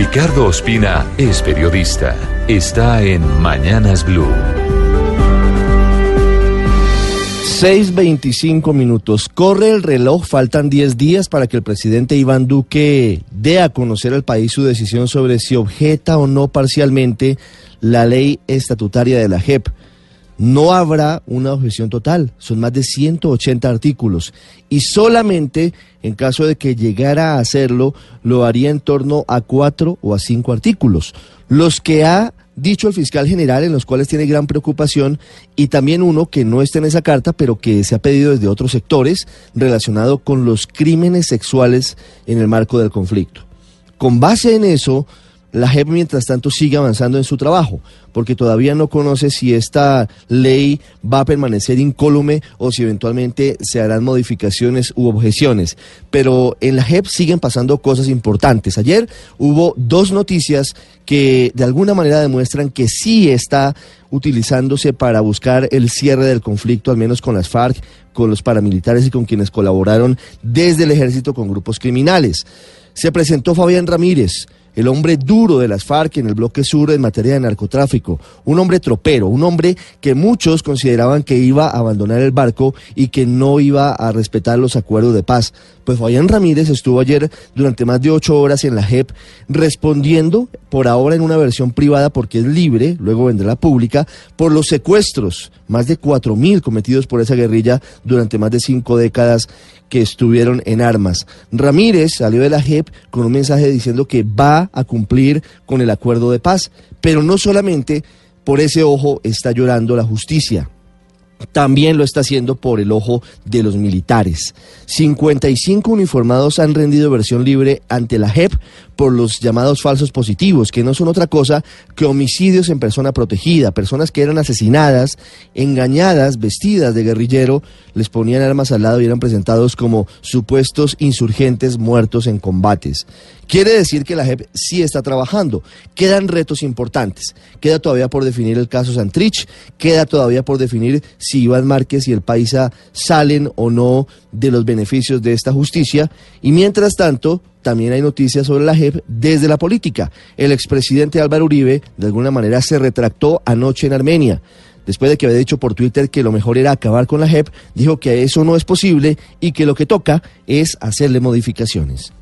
Ricardo Ospina es periodista. Está en Mañanas Blue. 6.25 minutos. Corre el reloj, faltan 10 días para que el presidente Iván Duque dé a conocer al país su decisión sobre si objeta o no parcialmente la ley estatutaria de la JEP. No habrá una objeción total, son más de 180 artículos y solamente en caso de que llegara a hacerlo lo haría en torno a cuatro o a cinco artículos. Los que ha dicho el fiscal general, en los cuales tiene gran preocupación, y también uno que no está en esa carta, pero que se ha pedido desde otros sectores, relacionado con los crímenes sexuales en el marco del conflicto. Con base en eso, la JEP mientras tanto sigue avanzando en su trabajo, porque todavía no conoce si esta ley va a permanecer incólume o si eventualmente se harán modificaciones u objeciones. Pero en la JEP siguen pasando cosas importantes. Ayer hubo dos noticias que de alguna manera demuestran que sí está utilizándose para buscar el cierre del conflicto, al menos con las FARC, con los paramilitares y con quienes colaboraron desde el ejército con grupos criminales. Se presentó Fabián Ramírez el hombre duro de las FARC en el bloque sur en materia de narcotráfico, un hombre tropero, un hombre que muchos consideraban que iba a abandonar el barco y que no iba a respetar los acuerdos de paz. Pues Fabián Ramírez estuvo ayer durante más de ocho horas en la JEP respondiendo, por ahora en una versión privada porque es libre, luego vendrá la pública, por los secuestros, más de cuatro mil cometidos por esa guerrilla durante más de cinco décadas que estuvieron en armas. Ramírez salió de la JEP con un mensaje diciendo que va a cumplir con el acuerdo de paz, pero no solamente por ese ojo está llorando la justicia también lo está haciendo por el ojo de los militares. 55 uniformados han rendido versión libre ante la JEP por los llamados falsos positivos, que no son otra cosa que homicidios en persona protegida, personas que eran asesinadas, engañadas, vestidas de guerrillero, les ponían armas al lado y eran presentados como supuestos insurgentes muertos en combates. Quiere decir que la JEP sí está trabajando. Quedan retos importantes. Queda todavía por definir el caso Santrich, queda todavía por definir si Iván Márquez y el Paisa salen o no de los beneficios de esta justicia. Y mientras tanto, también hay noticias sobre la JEP desde la política. El expresidente Álvaro Uribe, de alguna manera, se retractó anoche en Armenia. Después de que había dicho por Twitter que lo mejor era acabar con la JEP, dijo que eso no es posible y que lo que toca es hacerle modificaciones.